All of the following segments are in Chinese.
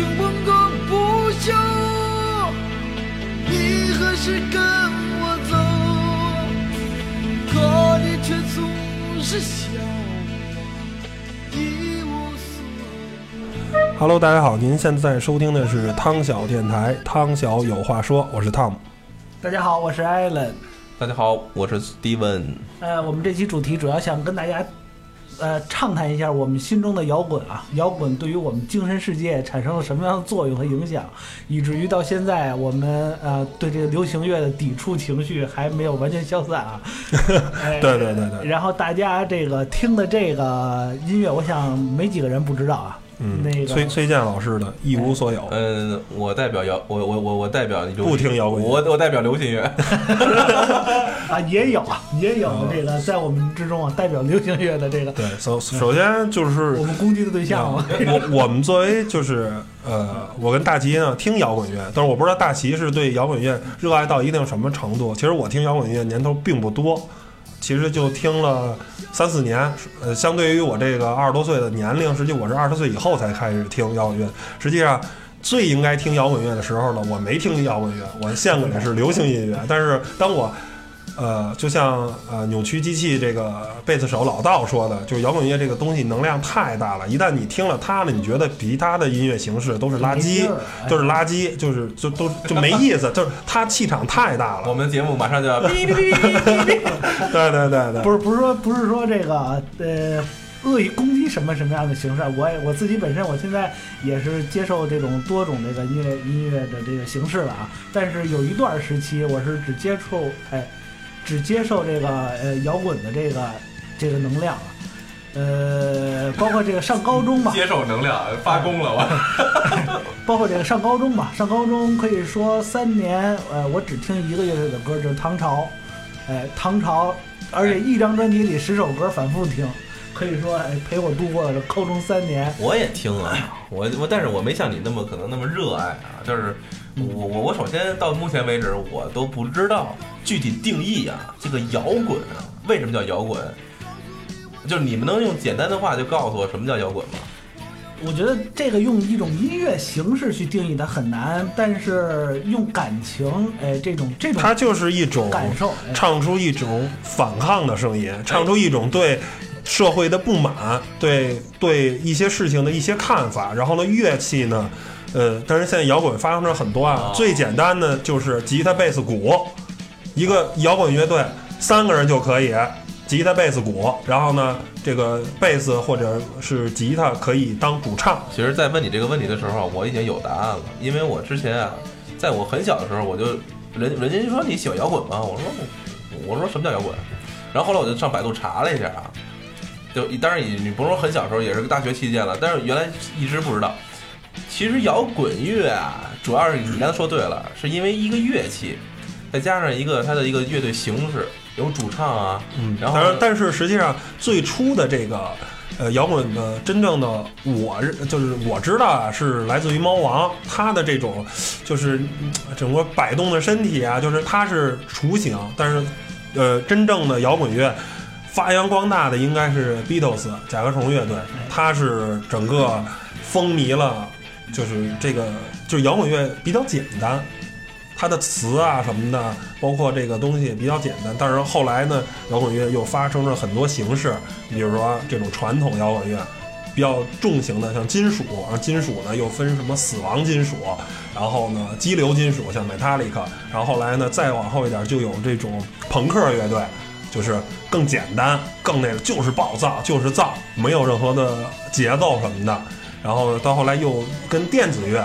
曾经问个不休，你何时跟我走？可你却总是笑我一无所有。Hello，大家好，您现在收听的是汤小电台，汤小有话说，我是 Tom。大家好，我是 Allen。大家好，我是 Steven。呃，我们这期主题主要想跟大家，呃，畅谈一下我们心中的摇滚啊，摇滚对于我们精神世界产生了什么样的作用和影响，以至于到现在我们呃对这个流行乐的抵触情绪还没有完全消散啊。哎对对对对，然后大家这个听的这个音乐，我想没几个人不知道啊。嗯，那个崔崔健老师的《一无所有》嗯，我代表摇，我我我我代表流不听摇滚我我代表流行乐。啊，也有啊，也有这个在我们之中啊，代表流行乐的这个对，首首先就是我们攻击的对象嘛。我我们作为就是呃，我跟大齐呢听摇滚乐，但是我不知道大齐是对摇滚乐热爱到一定什么程度。其实我听摇滚乐年头并不多，其实就听了三四年。呃，相对于我这个二十多岁的年龄，实际我是二十岁以后才开始听摇滚乐。实际上。最应该听摇滚乐的时候呢，我没听摇滚乐，我献给的是流行音乐。但是当我呃，就像呃扭曲机器这个贝斯手老道说的，就是摇滚乐这个东西能量太大了，一旦你听了它呢，你觉得其他的音乐形式都是垃圾都是垃圾，就是就都就没意思，就是它气场太大了。我们的节目马上就要哔哔哔哔对对对，不是不是说不是说这个呃恶意攻击什么什么样的形式，我也我自己本身我现在也是接受这种多种这个音乐音乐的这个形式了啊，但是有一段时期我是只接触哎只接受这个呃摇滚的这个这个能量啊。呃，包括这个上高中吧，接受能量，发功了我。包括这个上高中吧，上高中可以说三年，呃，我只听一个乐队的歌，就是唐朝，哎，唐朝，而且一张专辑里十首歌反复听，可以说哎陪我度过了高中三年。我也听啊，我我但是我没像你那么可能那么热爱啊，就是我我我首先到目前为止我都不知道具体定义啊，这个摇滚啊，为什么叫摇滚？就是你们能用简单的话就告诉我什么叫摇滚吗？我觉得这个用一种音乐形式去定义它很难，但是用感情，哎，这种这种它就是一种感受，哎唱出一种反抗的声音，唱出一种对社会的不满，对对一些事情的一些看法。然后呢，乐器呢，呃，但是现在摇滚发生了很多啊，哦最简单的就是吉他、贝斯、鼓，一个摇滚乐队三个人就可以。吉他、贝斯、鼓，然后呢，这个贝斯或者是吉他可以当主唱，其实，在问你这个问题的时候，我已经有答案了，因为我之前啊，在我很小的时候，我就人人家就说你喜欢摇滚吗？我说我说什么叫摇滚？然后后来我就上百度查了一下啊，就当然你你不是说很小时候，也是个大学期间了，但是原来一直不知道。其实摇滚乐啊，主要是你刚才说对了，是因为一个乐器，再加上一个它的一个乐队形式，有主唱啊，嗯，然后，但是实际上最初的这个呃摇滚的真正的我就是我知道啊，是来自于猫王，他的这种就是嗯整个摆动的身体啊，就是他是雏形，但是呃真正的摇滚乐发扬光大的应该是 Beatles 甲壳虫乐队，它是整个风靡了，就是这个就摇滚乐比较简单。它的词啊什么的，包括这个东西比较简单，但是后来呢，摇滚乐又发生了很多形式，比如说这种传统摇滚乐，比较重型的，像金属，然后金属呢又分什么死亡金属，然后呢激流金属，像 Metallica，然后后来呢再往后一点就有这种朋克乐队，就是更简单，更那个就是暴躁，就是造，没有任何的节奏什么的，然后到后来又跟电子乐。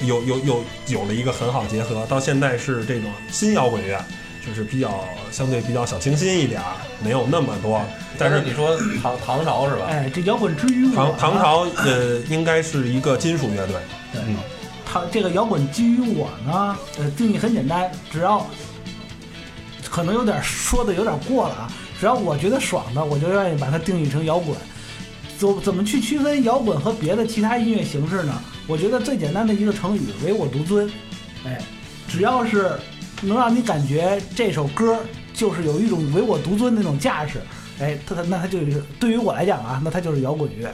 有有有有了一个很好结合，到现在是这种新摇滚乐，就是比较相对比较小清新一点儿，没有那么多。但是你说唐唐朝是吧？哎，这摇滚之于我唐唐朝呃应该是一个金属乐队，对嗯，它这个摇滚基于我呢，呃，定义很简单，只要可能有点说的有点过了啊，只要我觉得爽的，我就愿意把它定义成摇滚。怎怎么去区分摇滚和别的其他音乐形式呢？我觉得最简单的一个成语“唯我独尊”，哎，只要是能让你感觉这首歌就是有一种唯我独尊那种架势，哎，它它那它就是对于我来讲啊，那它就是摇滚乐。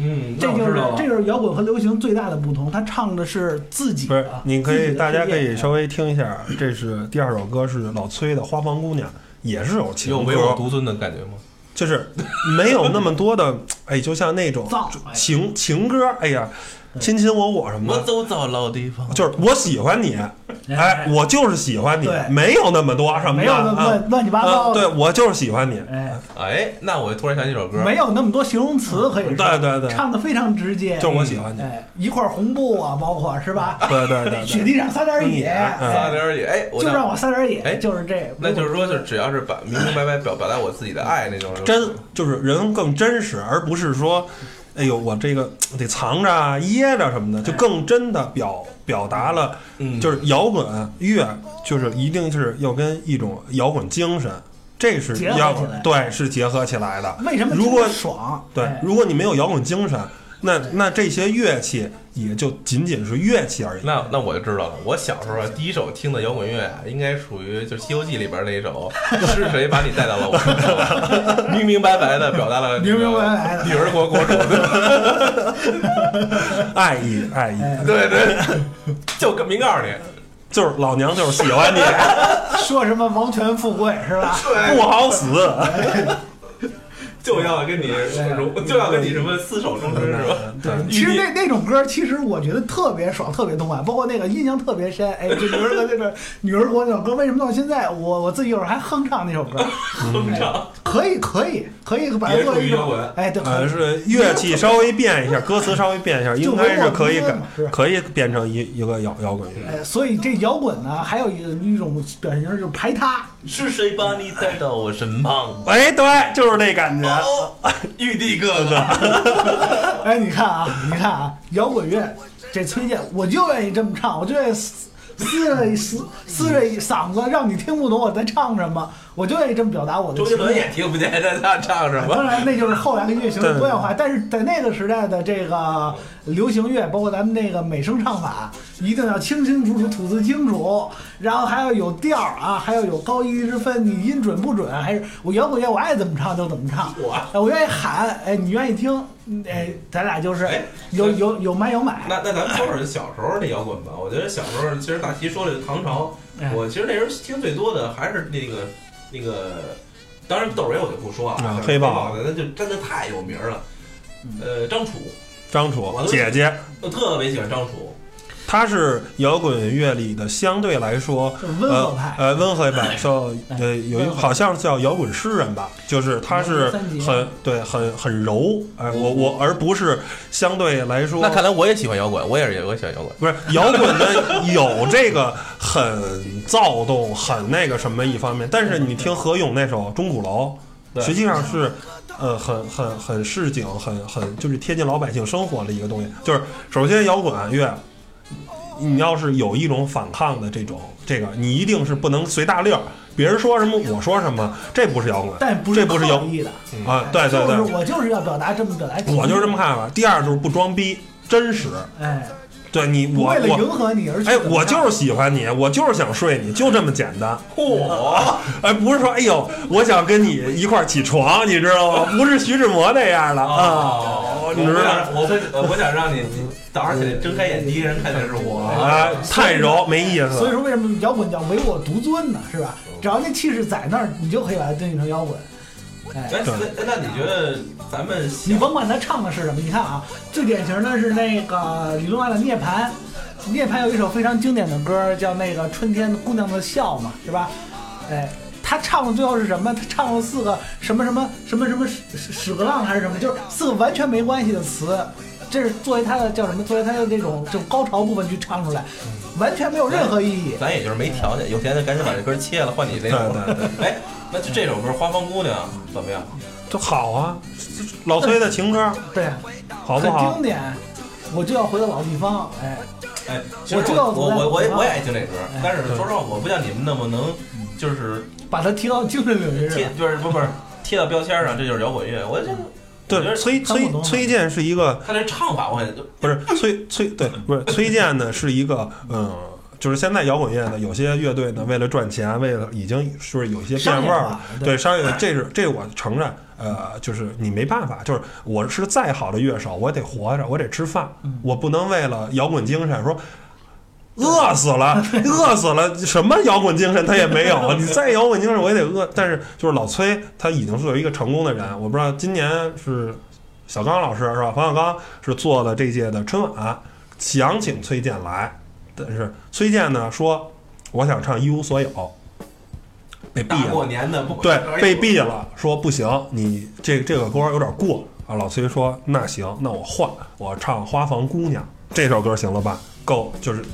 嗯，这就是这就是摇滚和流行最大的不同，他唱的是自己不是的，，你可以大家可以稍微听一下，这是第二首歌是老崔的《花房姑娘》，也是有情有唯我，独尊的感觉吗？就是没有那么多的，哎，就像那种情情歌，哎呀，亲亲我我什么的，我走到老地方，就是我喜欢你，哎，我就是喜欢你，没有那么多什么没有乱乱七八啊糟的，对我就是喜欢你，哎，哎，那我突然想起一首歌，没有那么多形容词可以，对对对唱的非常直接，就是我喜欢你，哎，一块红布啊，包括是吧？对对对对，雪地上撒点野，撒点野，哎，我就让我撒点野，哎就是这，那就是说，就只要是把明明白白表表达我自己的爱那种，真就是人更真实，而不是说，哎呦，我这个得藏着啊、掖着什么的，就更真的表表达了，嗯，就是摇滚乐，就是一定是要跟一种摇滚精神，这是摇起来对，是结合起来的。为什么如果爽？对哎，如果你没有摇滚精神，那那这些乐器也就仅仅是乐器而已。那那我就知道了。我小时候啊，第一首听的摇滚乐啊，应该属于就是《西游记》里边那一首 “是谁把你带到了我身上”，明明白白的表达了明明白白的女儿国国主的，爱意，爱意，哎对对，就跟明告诉你，就是老娘就是喜欢你，说什么王权富贵是吧？不好死。就要跟你就要跟你什么厮守终身是吧？对，其实那那种歌，其实我觉得特别爽，特别痛快，包括那个印象特别深。哎，就女儿国那个女儿国那首歌，为什么到现在我我自己有时候还哼唱那首歌？哼唱，可以，可以，可以把它作为一种哎，对，可呃，是乐器稍微变一下，歌词稍微变一下，应该是可以改可以变成一一个摇摇滚乐。哎，所以这摇滚呢，还有一个一种表现形式就是排他。是谁把你带到我身旁？哎，对，就是那感觉。哦，玉帝哥哥，哎，你看啊，你看啊，摇滚乐这崔健，我就愿意这么唱，我就愿意撕撕着一撕撕了一嗓子，让你听不懂我在唱什么，我就愿意这么表达我的周杰伦。也听不见他他唱什么。当然，那就是后来的乐行的多样化，但是在那个时代的这个流行乐，包括咱们那个美声唱法，一定要清清楚楚、吐字清楚，然后还要有调儿啊，还要有高低之分，你音准不准，还是我摇滚乐我爱怎么唱就怎么唱，哇哎我愿意喊，哎，你愿意听，嗯。哎，咱俩就是哎有有有买有买，那那咱们说说小时候那摇滚吧。我觉得小时候，其实大齐说的唐朝，哎。我其实那时候听最多的还是那个那个，当然窦唯我就不说啊，啊像黑豹的那就真的太有名了。呃，张楚，张楚姐姐，我特别喜欢张楚。他是摇滚乐里的相对来说温和派呃呃温和派，叫呃有一好像叫摇滚诗人吧，就是他是很对很很柔，哎我我而不是相对来说那看来我也喜欢摇滚，我也是我也喜欢摇滚。不是摇滚的有这个很躁动、很那个什么一方面，但是你听何勇那首《钟鼓楼》，对。实际上是呃很很很市井、很很就是贴近老百姓生活的一个东西。就是首先摇滚乐，你要是有一种反抗的这种这个，你一定是不能随大溜儿，别人说什么我说什么，这不是摇滚。但不是这不是摇的，啊，对对就是对，我就是要表达这么表达，我就是这么看法。第二就是不装逼，真实。哎，对你我为了我迎合你而去哎，我就是喜欢你，我就是想睡你，就这么简单。嚯！哎，不是说哎呦，我想跟你一块儿起床，你知道吗？不是徐志摩那样的啊，哦，你知道吗？我我想让你你早上起来睁开眼第一个人看见是我。哎，太柔没意思。所以说，为什么摇滚叫唯我独尊呢？是吧？只要那气势在那儿，你就可以把它定义成摇滚。哎，哎，那那你觉得咱们你甭管他唱的是什么，你看啊，最典型的是那个李宗翰的《涅槃》，《涅槃》有一首非常经典的歌，叫那个《春天姑娘的笑》嘛，是吧？哎，他唱的最后是什么？他唱了四个什么什么什么什么屎屎屎个浪还是什么，就是四个完全没关系的词。这是作为他的叫什么？作为他的这种就高潮部分去唱出来，完全没有任何意义。咱也就是没条件，有钱就赶紧把这歌切了，换你那种。对对 哎，那就这首歌《花房姑娘》怎么样？就好啊，老崔的情歌对，很好不好经？典。我就要回到老地方，哎，哎，其实我知道我我我也我我也爱听这歌哎，但是说实话，我不像你们那么能，就是把它提到精神领域贴上。就是不不是贴到标签上，这就是摇滚乐。我觉得我觉对，得崔崔崔健是一个他这唱法，我很不是崔崔对，不是 崔健呢是一个嗯。就是现在摇滚乐呢，有些乐队呢，为了赚钱，为了已经是有一些变味儿了对商业，这是这我承认。呃，就是你没办法，就是我是再好的乐手，我得活着，我得吃饭，我不能为了摇滚精神说。饿死了，饿死了，什么摇滚精神他也没有。你再摇滚精神，我也得饿。但是就是老崔，他已经是有一个成功的人。我不知道今年是小刚老师是吧？冯小刚是做了这届的春晚，想请崔健来，但是崔健呢说我想唱一无所有，被毙了。过年的不对，被毙了，说不行，你这这个歌有点过啊。老崔说那行，那我换，我唱《花房姑娘》这首歌行了吧？够，就是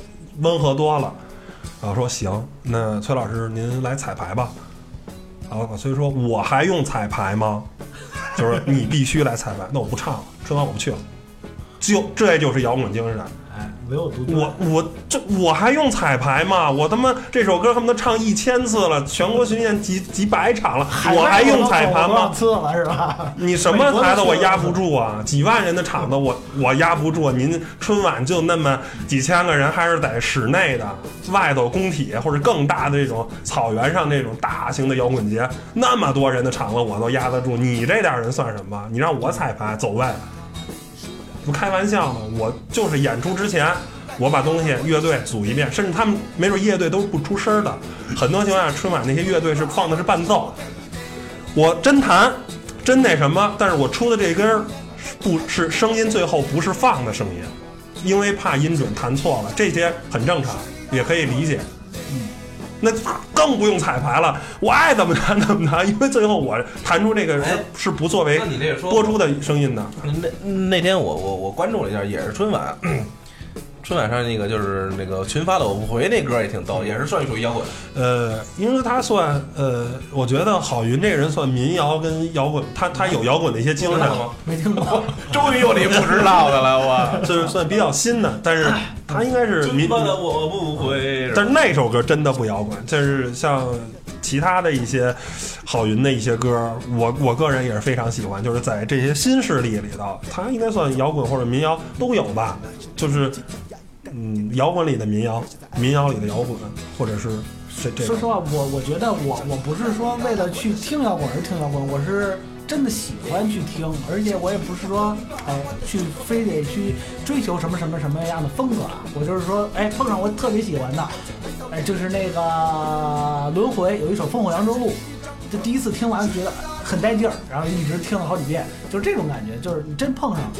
温和多了。然后说行，那崔老师您来彩排吧。然后老崔说我还用彩排吗？就是你必须来彩排，那我不唱了，春晚我不去了。就这就是摇滚精神。我独。我我这我还用彩排吗？我他妈这首歌他们都唱一千次了，全国巡演几几百场了，我还用彩排吗？次了是吧？你什么台子我压不住啊？几万人的场子我我压不住。您春晚就那么几千个人，还是在室内的，外头工体或者更大的这种草原上那种大型的摇滚节，那么多人的场子我都压得住。你这点人算什么？你让我彩排走位？不开玩笑呢，我就是演出之前，我把东西乐队组一遍，甚至他们没准乐队都不出声的。很多情况下，春晚那些乐队是放的是伴奏，我真弹，真那什么，但是我出的这根不是声音，最后不是放的声音，因为怕音准弹错了，这些很正常，也可以理解。那更不用彩排了，我爱怎么弹怎么弹，因为最后我弹出这个是哎是不作为播出的声音的。那那天我我我关注了一下，也是春晚，春晚上那个就是那个群发的我不回那歌也挺逗，也是算属于摇滚。呃，因为他算呃，我觉得郝云这个人算民谣跟摇滚，他他有摇滚的一些精神，吗？没听过。终于有你不知道的了，我。就是算比较新的，但是他应该是民春，发的我不会，但是那首歌真的不摇滚，就是像其他的一些郝云的一些歌，我我个人也是非常喜欢，就是在这些新势力里头，他应该算摇滚或者民谣都有吧，就是嗯，摇滚里的民谣，民谣里的摇滚，或者是这这说实话，我我觉得我我不是说为了去听摇滚而听摇滚，我是真的喜欢去听，而且我也不是说哎去非得去追求什么什么什么样的风格啊，我就是说哎碰上我特别喜欢的，哎就是那个轮回有一首《烽火扬州路》，就第一次听完觉得很带劲儿，然后一直听了好几遍，就是这种感觉，就是你真碰上了。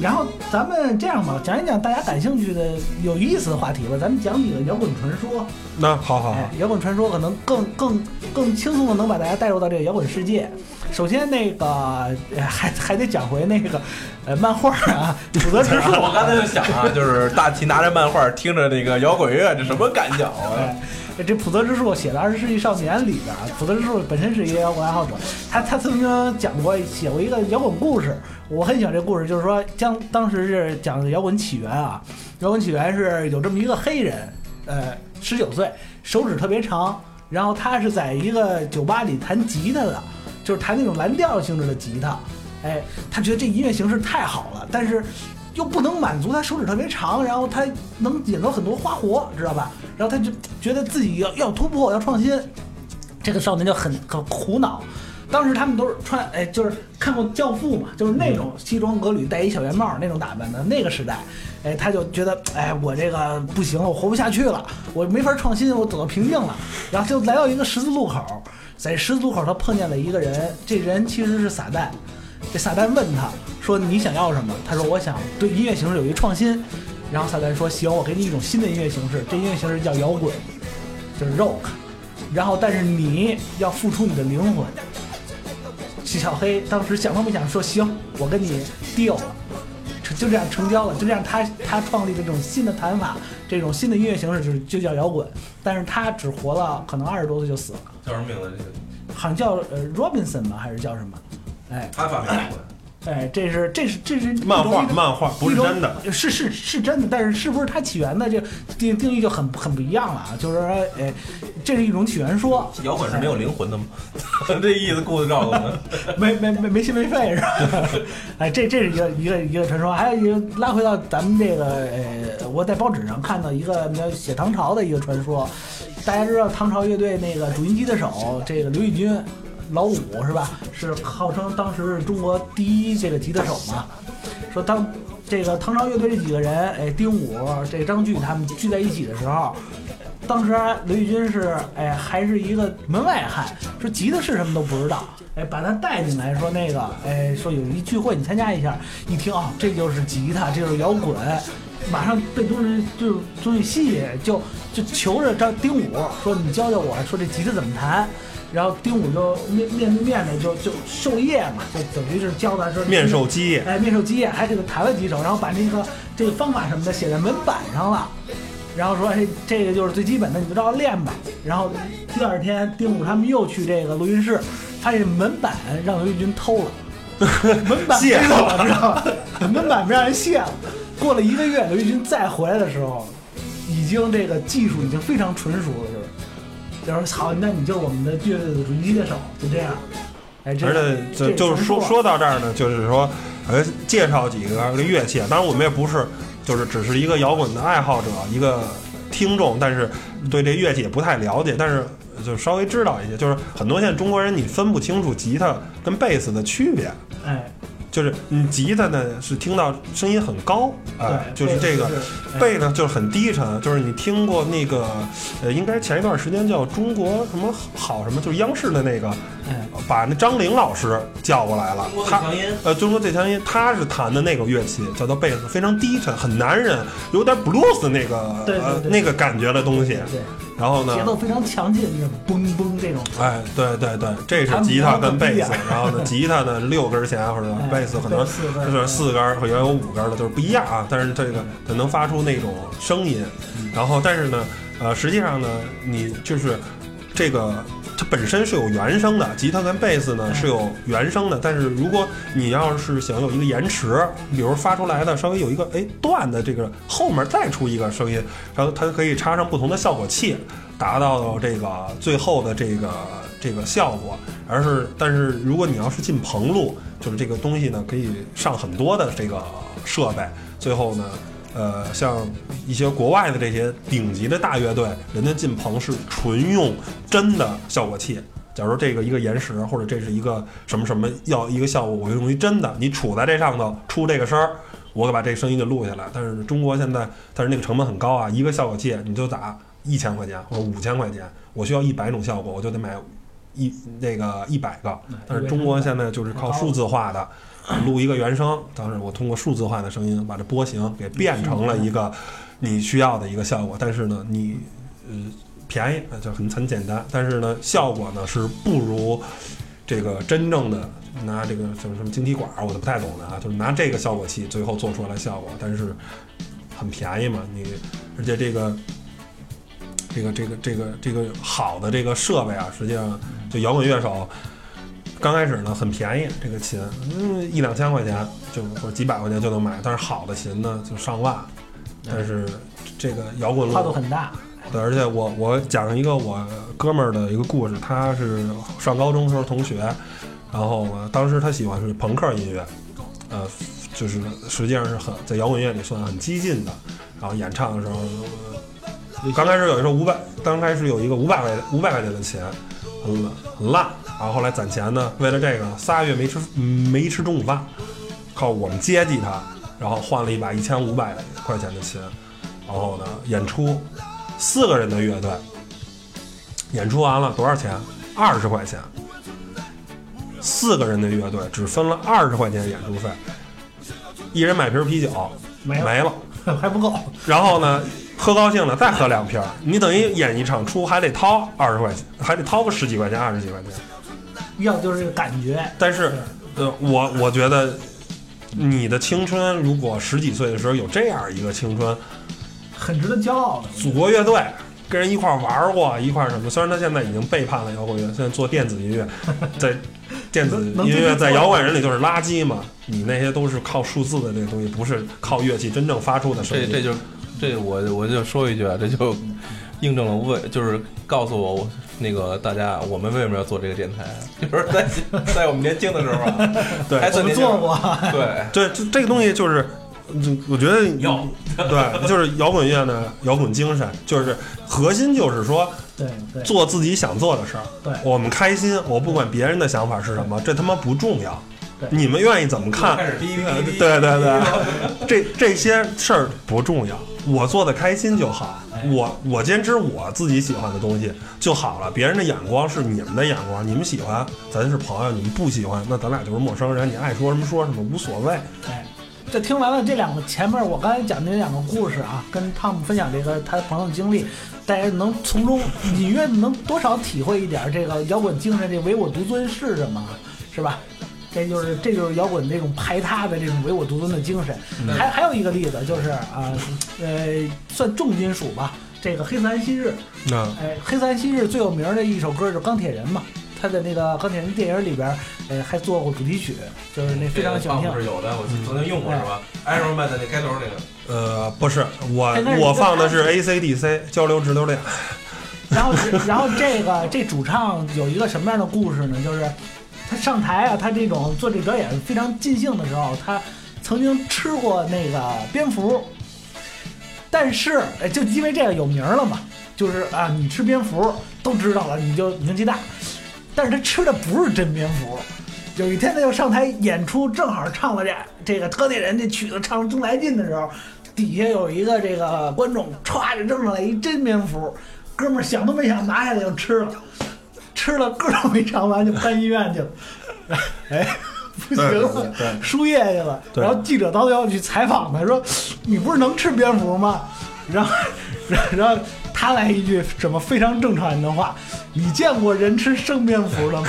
然后咱们这样吧，讲一讲大家感兴趣的有意思的话题吧，咱们讲几个摇滚传说。那好好好哎，，摇滚传说可能更更更轻松的能把大家带入到这个摇滚世界。首先，那个呃 还还得讲回那个呃漫画啊，普泽直树。我刚才就想啊，就是大齐拿着漫画，听着那个摇滚乐，这什么感觉啊？哎，这普泽之树写的《二十世纪少年》里边啊，普泽之树本身是一个摇滚爱好者，他他曾经讲过写过一个摇滚故事，我很喜欢这故事，就是说将当时是讲摇滚起源啊，摇滚起源是有这么一个黑人，呃，十九岁，手指特别长，然后他是在一个酒吧里弹吉他的，就是弹那种蓝调性质的吉他，哎，他觉得这音乐形式太好了，但是又不能满足他手指特别长，然后他能演奏很多花活，知道吧？然后他就觉得自己要要突破，要创新，这个少年就很很苦恼。当时他们都是穿，哎，就是看过《教父》嘛，就是那种西装革履、戴一小圆帽那种打扮的那个时代，哎，他就觉得，哎，我这个不行了，我活不下去了，我没法创新，我走到瓶颈了，然后就来到一个十字路口，在十字路口他碰见了一个人，这人其实是撒旦，这撒旦问他说：“你想要什么？”他说：“我想对音乐形式有一个创新。”然后撒旦说：“行，我给你一种新的音乐形式，这音乐形式叫摇滚，就是 rock。然后，但是你要付出你的灵魂。”小黑当时想都没想说：“行，我跟你定了。”就这样成交了，就这样他他创立的这种新的弹法，这种新的音乐形式就就叫摇滚。但是他只活了可能二十多岁就死了，叫什么名字？这个好像叫呃 Robinson 吧，还是叫什么？哎他发明摇滚。哎，这是这是这是漫画漫画不是真的，是是是真的，但是是不是它起源的这定定义就很很不一样了啊？就是说，哎，这是一种起源说，摇滚是没有灵魂的吗？这意思故意告诉我们。没没没没心没肺是吧？哎，这这是一个一个一个传说，还有一个拉回到咱们这个呃，我在报纸上看到一个叫写唐朝的一个传说，大家知道唐朝乐队那个主音吉他手这个刘义军。老五是吧？是号称当时是中国第一这个吉他手嘛。说当这个唐朝乐队这几个人，哎，丁武、这张炬他们聚在一起的时候，当时刘奕君是哎还是一个门外汉，说吉他是什么都不知道，哎，把他带进来说那个哎说有一聚会你参加一下，一听啊、这就是吉他，这就是摇滚，马上被东西就东西吸引，就就求着张丁武说你教教我说这吉他怎么弹。然后丁武就面面对面的就就授业嘛，就等于是教咱说面授基业，哎，面授基业，还给他弹了几首，然后把那个这个方法什么的写在门板上了，然后说，哎，这个就是最基本的，你就照着练吧。然后第二天，丁武他们又去这个录音室，发现门板让刘玉军偷了，门板 卸了，知道吧？门板被让人卸了。过了一个月，刘奕君再回来的时候，已经这个技术已经非常纯熟了，就是。就是好，那你就是我们的乐队的主吉他手，就这样。哎，这而且就就是说说到这儿呢，就是说，呃，介绍几个乐器。当然，我们也不是就是只是一个摇滚的爱好者，一个听众，但是对这乐器也不太了解，但是就稍微知道一些。就是很多现在中国人你分不清楚吉他跟贝斯的区别。哎，就是你吉他呢是听到声音很高，哎，对就是这个贝呢就是很低沉，就是你听过那个呃，应该前一段时间叫中国什么好什么，就是央视的那个，哎，把那张玲老师叫过来了，他强音，呃，中国最强音，他是弹的那个乐器叫做贝斯，非常低沉，很男人，有点 blues 那个呃那个感觉的东西。对，然后呢节，奏非常强劲，那种嘣嘣这种。哎，对对对，这是吉他跟贝斯，然后呢，吉他呢六根弦或者哎贝斯可能四是四根儿，或者有五根的，就是不一样啊。但是这个它能发出那种声音，然后但是呢，呃，实际上呢，你就是这个它本身是有原声的，吉他跟贝斯呢嗯是有原声的。但是如果你要是想有一个延迟，比如发出来的稍微有一个哎断的这个后面再出一个声音，然后它可以插上不同的效果器，达到这个最后的这个这个效果。而是，但是如果你要是进棚录，就是这个东西呢，可以上很多的这个设备，最后呢。呃，像一些国外的这些顶级的大乐队，人家进棚是纯用真的效果器。假如这个一个延时，或者这是一个什么什么要一个效果，我就用于真的，你杵在这上头出这个声儿，我把这声音就录下来。但是中国现在，但是那个成本很高啊，一个效果器你就打一千块钱或者五千块钱，我需要一百种效果，我就得买一那个一百个。但是中国现在就是靠数字化的，录一个原声，当时我通过数字化的声音把这波形给变成了一个你需要的一个效果。但是呢，你呃便宜，就很很简单，但是呢效果呢是不如这个真正的拿这个什么什么晶体管，我都不太懂的啊，就是拿这个效果器最后做出来效果，但是很便宜嘛，你而且这个。这个这个这个这个好的这个设备啊，实际上就摇滚乐手刚开始呢很便宜，这个琴嗯一两千块钱就或者几百块钱就能买，但是好的琴呢就上万。但是这个摇滚跨度，很大。对，而且我我讲一个我哥们儿的一个故事，他是上高中时候同学，然后当时他喜欢是朋克音乐，呃，就是实际上是很在摇滚乐里算很激进的，然后演唱的时候。刚开始有一首五百，刚开始有一个五百块五百块钱的琴，很很烂。然后后来攒钱呢，为了这个仨月没吃没吃中午饭，靠我们接济他，然后换了一把一千五百块钱的琴，然后呢演出，四个人的乐队，演出完了多少钱？二十块钱。四个人的乐队只分了二十块钱演出费，一人买瓶啤酒没了没了。还不够，然后呢，喝高兴了再喝两瓶，你等于演一场出还得掏二十块钱，还得掏个十几块钱、二十几块钱。要就是这个感觉。但是，呃，我我觉得你的青春，如果十几岁的时候有这样一个青春，很值得骄傲的。祖国乐队，跟人一块玩过，一块什么？虽然他现在已经背叛了摇滚乐，现在做电子音乐，在电子音乐在摇滚人里就是垃圾嘛。你那些都是靠数字的那个东西，不是靠乐器真正发出的声音。这这就这我我就说一句啊，这就印证了为就是告诉我那个大家我们为什么要做这个电台，就是在在我们年轻的时候啊，对还算年轻做过，对。对，这这个东西就是嗯我觉得有 对，就是摇滚乐的摇滚精神，就是核心就是说对对做自己想做的事儿。对我们开心，我不管别人的想法是什么，这他妈不重要对。你们愿意怎么看？对对对，这这些事儿不重要，我做的开心就好。我我坚持我自己喜欢的东西就好了，别人的眼光是你们的眼光，你们喜欢咱是朋友，你们不喜欢那咱俩就是陌生人，你爱说什么说什么无所谓。哎，这听完了这两个前面我刚才讲的这两个故事啊，跟汤姆分享这个他朋友的经历，大家能从中隐约能多少体会一点这个摇滚精神，这唯我独尊是什么，是吧？这就是这就是摇滚这种排他的这种唯我独尊的精神。还还有一个例子就是啊，呃，算重金属吧，这个黑色安息日，那哎，黑色安息日最有名的一首歌就是《钢铁人》嘛，他的那个钢铁人电影里边，呃，还做过主题曲，就是那非常喜欢听这个。是有的，我曾经用过是吧？Iron Man 的那开头那个，呃不是我我放的是 AC/DC 交流直流电。然后，然后这个这主唱有一个什么样的故事呢？就是他上台啊，他这种做这表演非常尽兴的时候，他曾经吃过那个蝙蝠，但是就因为这个有名了嘛，就是啊，你吃蝙蝠都知道了，你就名气大。但是他吃的不是真蝙蝠。有一天他就上台演出，正好唱了这这个特地人这曲子唱得正来劲的时候，底下有一个这个观众歘就扔上来一真蝙蝠，哥们儿想都没想拿下来就吃了，吃了个儿都没尝完就搬医院去了，哎，不行了输液去了。然后记者到最后去采访他，说你不是能吃蝙蝠吗？然后，然后他来一句什么非常正常人的话：你见过人吃生蝙蝠的吗？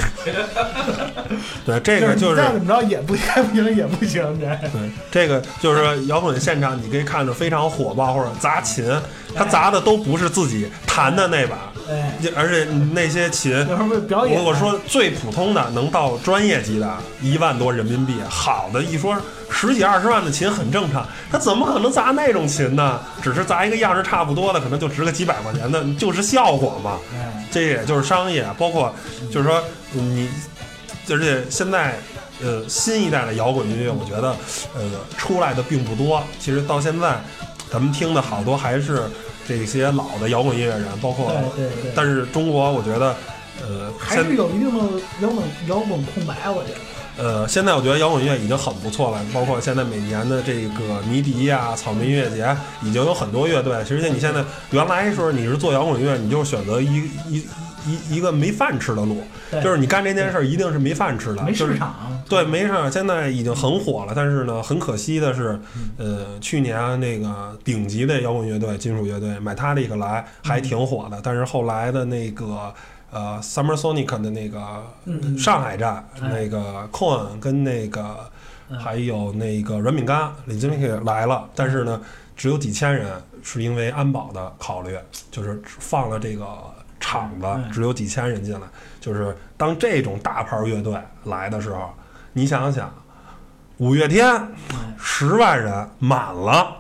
对，这个就是你再怎么着也不行也不行，这。对，这个就是说摇滚现场，你可以看着非常火爆或者砸琴，他砸的都不是自己弹的那把，哎，而且那些琴，有时候表演，我我说最普通的能到专业级的，一万多人民币，好的一说十几二十万的琴很正常，他怎么可能砸那种琴呢？只是砸一个样式差不多的，可能就值个几百块钱的，就是效果嘛。哎，这也就是商业，包括就是说你，而且现在呃新一代的摇滚音乐，我觉得呃出来的并不多。其实到现在，咱们听的好多还是这些老的摇滚音乐人，包括，对对对，但是中国我觉得呃还是有一定的摇滚摇滚空白，我觉得。呃现在我觉得摇滚乐已经很不错了，包括现在每年的这个迷笛呀、草莓音乐节，已经有很多乐队。其实你现在原来时候你是做摇滚乐，你就选择一一一一个没饭吃的路，就是你干这件事儿一定是没饭吃的，没市场，对，没市场，现在已经很火了，但是呢，很可惜的是，嗯呃，去年那个顶级的摇滚乐队、金属乐队 Metallica 来还挺火的，但是后来的那个呃 Summer Sonic 的那个上海站，哎那个 Cohen 跟那个嗯还有那个软饼干李金给来了，但是呢，只有几千人，是因为安保的考虑，就是放了这个场子嗯，只有几千人进来。就是当这种大牌乐队来的时候，你想想，五月天嗯十万人满了。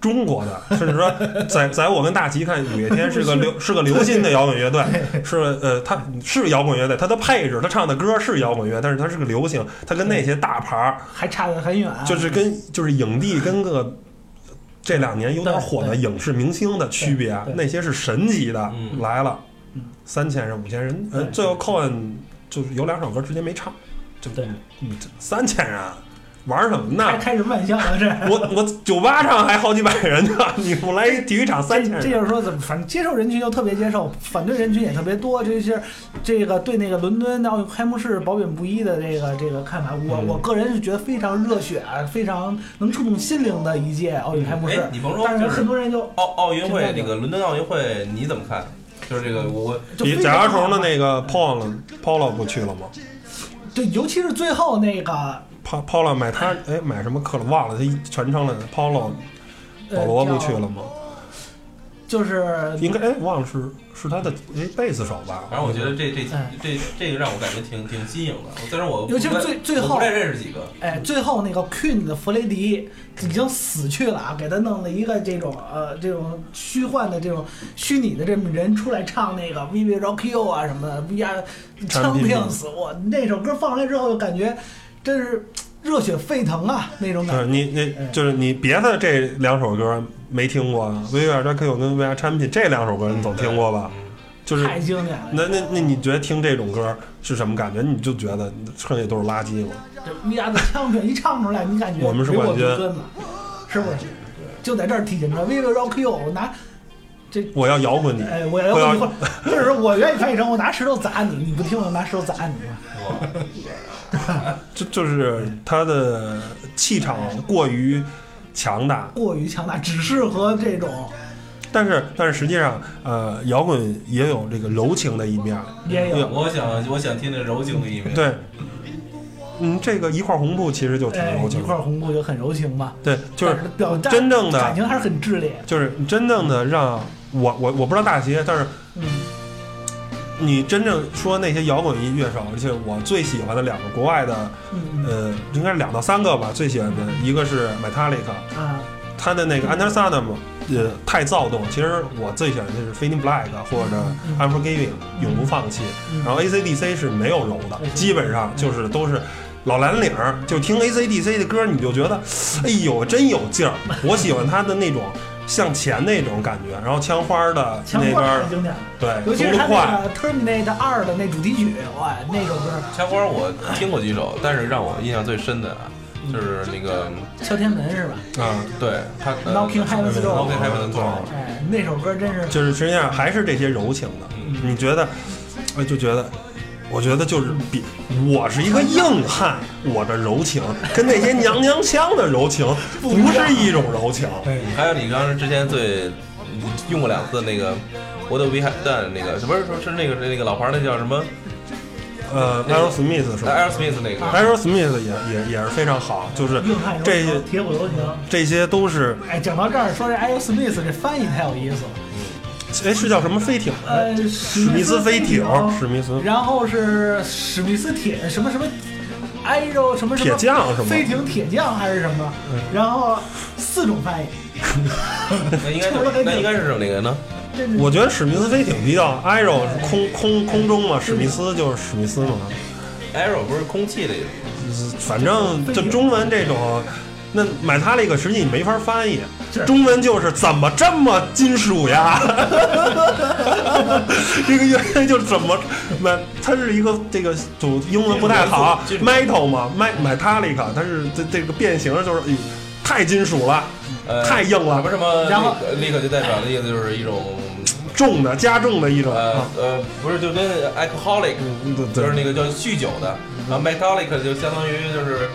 中国的，甚至说，在 在我跟大齐看，五月天是个流是个流行的摇滚乐队，是呃，他是摇滚乐队，他的配置，他唱的歌是摇滚乐，但是他是个流行，他跟那些大牌儿，还差得很远。就是跟就是影帝跟个这两年有点火的影视明星的区别那些是神级的嗯。来了。嗯，三千人五千人，呃，最后 Cohen 就是有两首歌直接没唱，就对，嗯三千人玩什么呢？开开什么玩笑啊？这我我酒吧上还好几百人呢，你我来一体育场三这千人，这就是说，怎么反正接受人群就特别接受，反对人群也特别多。这是这个对那个伦敦奥运开幕式褒贬不一的这个这个看法。我嗯我个人是觉得非常热血，啊非常能触动心灵的一届奥运开幕式哎。你甭说但是很多人就奥奥运会那个伦敦奥运会你怎么看？就是这个我我比就甲壳虫的那个 Paul Paul 不去了吗对，尤其是最后那个？Paul Paul 买他哎买什么克了忘了，他一全称了 Paul 呃保罗不去了吗？就是应该哎忘了是是他的哎贝斯手吧？反正我觉得这这哎这这个让我感觉挺挺新颖的。虽然我尤其是最最后我认识几个，哎，最后那个 Queen 的弗雷迪已经死去了啊，给他弄了一个这种呃这种虚幻的这种虚拟的这么人出来唱那个 Will Rock You 啊什么的 Champions，我那首歌放出来之后就感觉真是热血沸腾啊 那种就是感觉。你那就是你别的这两首歌没听过啊，VR 这可有跟 VR 产品这两首歌你总听过吧？就是太经典了，那那那你觉得听这种歌是什么感觉？你就觉得剩下都是垃圾吗？这 VR 的腔选一唱出来，你感觉我们是冠军是不是？就在这儿体现出来，We will rock you，我拿这我要摇滚你，哎，我要摇滚你或或者说我愿意翻译成我拿石头砸你，你不听我拿石头砸你吗？就就是他的气场过于强大，过于强大，只适合这种但是但是实际上，呃，摇滚也有这个柔情的一面。也有我想我想听那柔情的一面。对，嗯，这个一块红布其实就挺哎柔情的。一块红布就很柔情嘛，对，就是表真正的感情还是很炽烈。就是真正的让我我我不知道大鞋，但是嗯，你真正说那些摇滚音乐手，而且我最喜欢的两个国外的，嗯呃，应该是两到三个吧，最喜欢的一个是 Metallica，啊，他的那个 Under Sodom，呃，太躁动。其实我最喜欢的是 Fading Black 或者嗯 Unforgiving，永不放弃。嗯然后 AC/DC 是没有柔的，嗯基本上就是都是老蓝领儿，就听 AC/DC 的歌，你就觉得，哎呦，真有劲儿。我喜欢他的那种向前那种感觉，然后枪花的那边儿，经典，对，尤其速度快，是他那个 Terminate 二的那主题曲，哇，那首歌枪花我听过几首，但是让我印象最深的啊，就是那个敲天门是吧？啊、对他呃 Knocking Heaven's Door Knocking Heaven's Door，哎，那首歌真是就是实际上还是这些柔情的。嗯你觉得，哎，就觉得，我觉得就是比我是一个硬汉，我的柔情跟那些娘娘腔的柔情不是一种柔情。还有你刚才之前最用过两次那个 What We Have Done 那个，不是说是那个那个老牌儿那叫什么呃那个，Aerosmith 是吧 Aerosmith 那个，？Aerosmith 也也也是非常好，就是硬汉这些，铁骨柔情。这些都是，哎，讲到这儿，说这 Aero Smith 这翻译太有意思了。哎，是叫什么飞艇？呃，史史密斯飞艇，史密斯然后是史密斯铁什么什么，Aero 什么什么铁匠是吗飞艇铁匠还是什么？然后四种翻译，那应该 是那应该是那个呢？我觉得史密斯飞艇比较是空空空中嘛，史密斯就是史密斯嘛。Aero 不是空气的意思，反正就中文这种，那买它那个实际你没法翻译，中文就是怎么这么金属呀？这个原因就是怎么买，它是一个这个就英文不太好，metal 嘛，，met Metallica，它是这这个变形就是哎呦太金属了，呃，太硬了。什么什么，然后立刻就代表的意思就是一种重的加重的一种呃啊，呃，不是就跟 alcoholic 就是那个叫酗酒的，然后 metallic 就相当于就是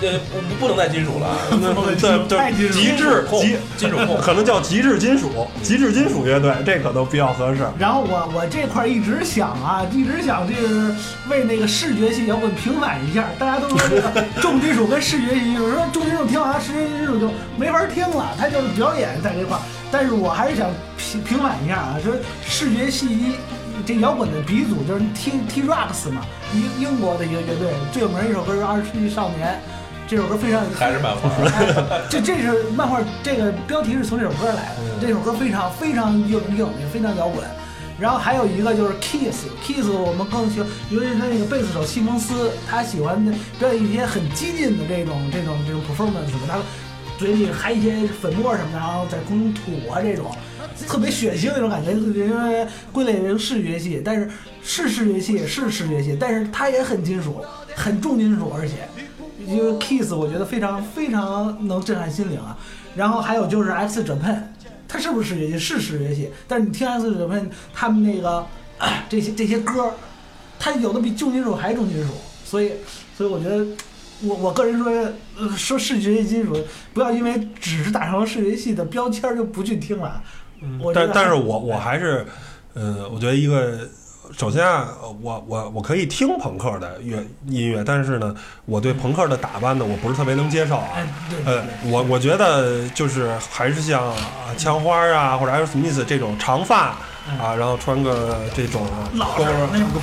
呃不不能带金属了，对对，太金属极致控极金属控可能叫极致金属，极致金属乐队，这可都比较合适。然后我我这块儿一直想啊，一直想就是为那个视觉系摇滚平反一下。大家都说这个 重金属跟视觉系，有时候重金属听完视觉金属就没法听了，它就是表演在这块儿。但是我还是想平平反一下啊，就是视觉系这摇滚的鼻祖就是 T T Rex 嘛，英英国的一个乐队，最有名的一首歌是《二十世纪少年》，这首歌非常还是漫画。哎这这是漫画，这个标题是从这首歌来的。这首歌非常非常硬硬，也非常摇滚。然后还有一个就是 Kiss，Kiss 我们更喜欢，尤其是他那个贝斯手西蒙斯，他喜欢表演一些很激进的这种这种这种 performance，他嘴里含一些粉末什么的，然后在空中吐啊这种，特别血腥那种感觉，因为归类为视觉系，但是是视觉系是视觉系，但是它也很金属，很重金属，而且。因为 Kiss 我觉得非常非常能震撼心灵啊。然后还有就是 X Japan，它是不是视觉系？是视觉系，但是你听 X Japan 他们那个、啊这些这些歌，它有的比重金属还重金属，所以所以我觉得。我我个人说，呃，说视觉系金属，不要因为只是打上了视觉系的标签儿就不去听了。我但但是我我还是，呃，我觉得一个，首先啊，我我我可以听朋克的乐音乐，但是呢，我对朋克的打扮呢，我不是特别能接受啊。哎，呃，我我觉得就是还是像啊枪花啊或者 Aerosmith 这种长发啊，然后穿个这种老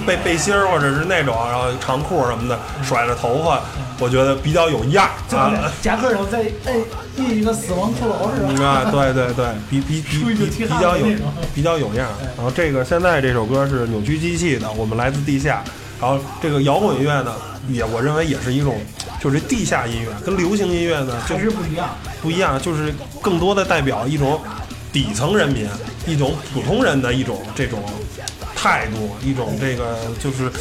背背心儿或者是那种，然后长裤什么的，甩着头发，我觉得比较有样儿啊。夹克上再哎印一个死亡骷髅是吧？嗯啊，对对对，比比比比比较有比较有样儿。然后这个现在这首歌是扭曲机器的，我们来自地下。然后这个摇滚乐呢，也我认为也是一种就是地下音乐跟流行音乐呢就还是不一样。不一样，就是更多的代表一种底层人民、一种普通人的一种这种态度，一种这个就是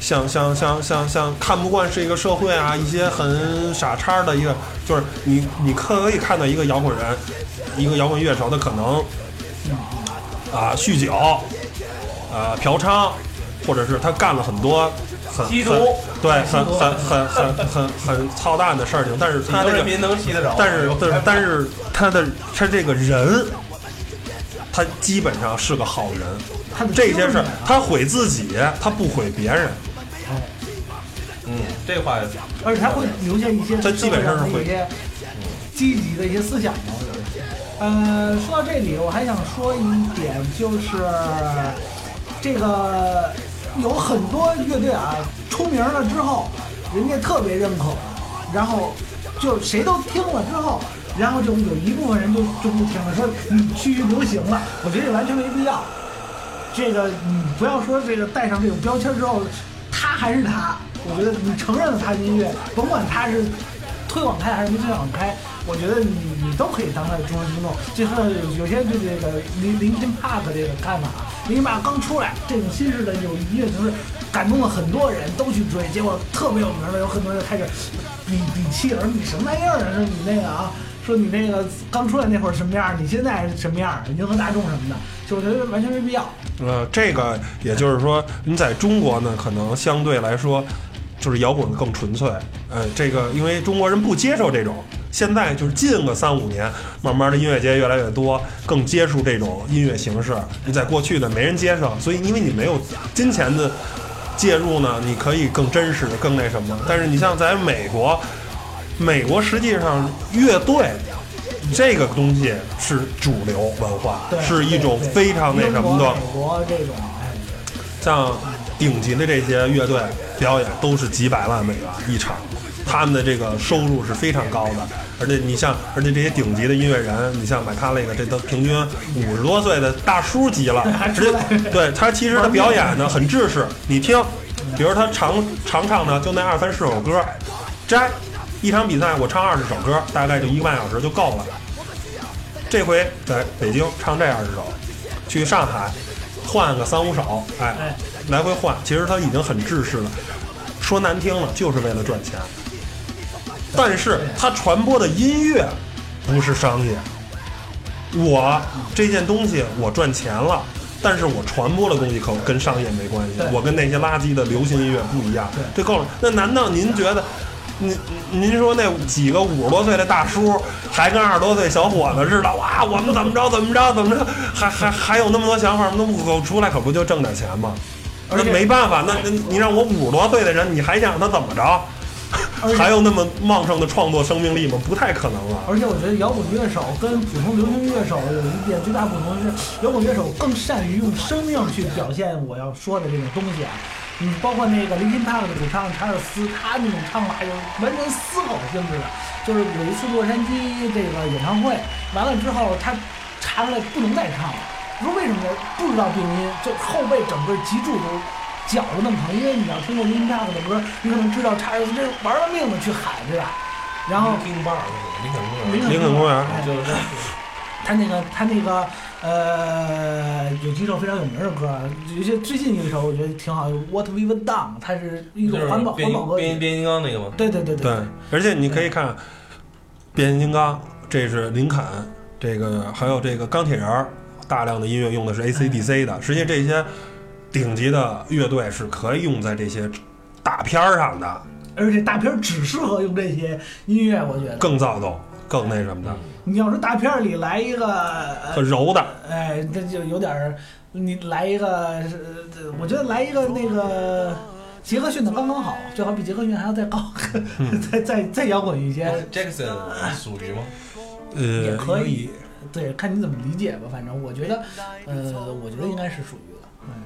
像像像像像看不惯这个社会啊，一些很傻叉的一个，就是你你可以看到一个摇滚人，一个摇滚乐手，他可能啊酗酒，啊嫖娼，或者是他干了很多很很对很很很很很很操蛋的事情，但是他这个人民能吸得着，但是，但是，但是他的他这个人，他基本上是个好人。他的这些事他毁自己，他不毁别人。嗯，这话而且他会留下一些他基本上是会一些积极的一些思想嘛，我觉得。呃，说到这里，我还想说一点，就是这个有很多乐队啊，出名了之后，人家特别认可，然后就谁都听了之后，然后就有一部分人就就不听了，说你趋于流行了，我觉得完全没必要。这个你不要说这个带上这种标签之后，他还是他。我觉得你承认了他的音乐，甭管他是推广开还是没推广开，我觉得你你都可以当他的忠实听众。就是有些对这个林林肯 Park 这个看法，林肯 Park 刚出来，这种新式的有音乐形式感动了很多人，都去追，结果特别有名的，有很多人开始比比气儿，你什么玩意儿啊？说你那个啊，说你那个刚出来那会儿什么样，你现在什么样，迎合大众什么的，就我觉得完全没必要。呃，这个也就是说，你在中国呢，可能相对来说，就是摇滚更纯粹。呃，这个因为中国人不接受这种，现在就是近个三五年，慢慢的音乐节越来越多，更接触这种音乐形式。你在过去呢，没人接受，所以因为你没有金钱的介入呢，你可以更真实、更那什么。但是你像在美国，美国实际上乐队。这个东西是主流文化，，是一种非常那什么的美国这种，哎，像顶级的这些乐队表演都是几百万美元一场，他们的这个收入是非常高的。而且你像，而且这些顶级的音乐人，你像买他那个，这都平均五十多岁的大叔级了直接对他其实他表演呢很制式，你听，比如他常常唱的就那二三十首歌，摘一场比赛我唱二十首歌，大概就一个半小时就够了。这回在北京唱这二十首，去上海换个三五首，哎哎，来回换，其实他已经很制式了。说难听了，就是为了赚钱。但是他传播的音乐不是商业，我这件东西我赚钱了，但是我传播的东西可跟商业没关系，我跟那些垃圾的流行音乐不一样对，这够了。那难道您觉得？您您说那几个五十多岁的大叔还跟二十多岁小伙子似的，哇，我们怎么着怎么着怎么着，还还还有那么多想法，那我出来可不就挣点钱吗？那没办法，那那你让我五十多岁的人，你还想让他怎么着？还有那么旺盛的创作生命力吗？不太可能了。而且我觉得摇滚乐手跟普通流行乐手有一点最大不同是，摇滚乐手更善于用生命去表现我要说的这种东西啊。你包括那个林肯 Park 的主唱查尔斯，他那种唱法就完全嘶吼性质的。就是有一次洛杉矶这个演唱会完了之后，他查出来不能再唱了。说为什么呢？不知道病因，就后背整个脊柱都绞得那么疼。因为你要听过林肯 Park 的歌，你可能知道查尔斯这玩了命的去喊，对吧？然后听棒那个林肯公园，林肯公园哎就是他那个他那个呃，有几首非常有名的歌，有些最近有一首我觉得挺好，What We've Done，它是一种环保变环保歌曲。变形变形金刚那个吗？对对对对，而且你可以看变形金刚，这是林肯，这个还有这个钢铁人儿，大量的音乐用的是 AC/DC 的。实际这些顶级的乐队是可以用在这些大片儿上的，而且大片儿只适合用这些音乐，我觉得。更躁动、更那什么的，你要说大片儿里来一个，呃很柔的。哎，这就有点儿，你来一个，是呃我觉得来一个那个杰克逊的刚刚好，最好比杰克逊还要再高，嗯再再再摇滚一些。Jackson 属于吗？呃，也可以，对，看你怎么理解吧。反正我觉得，呃，我觉得应该是属于的。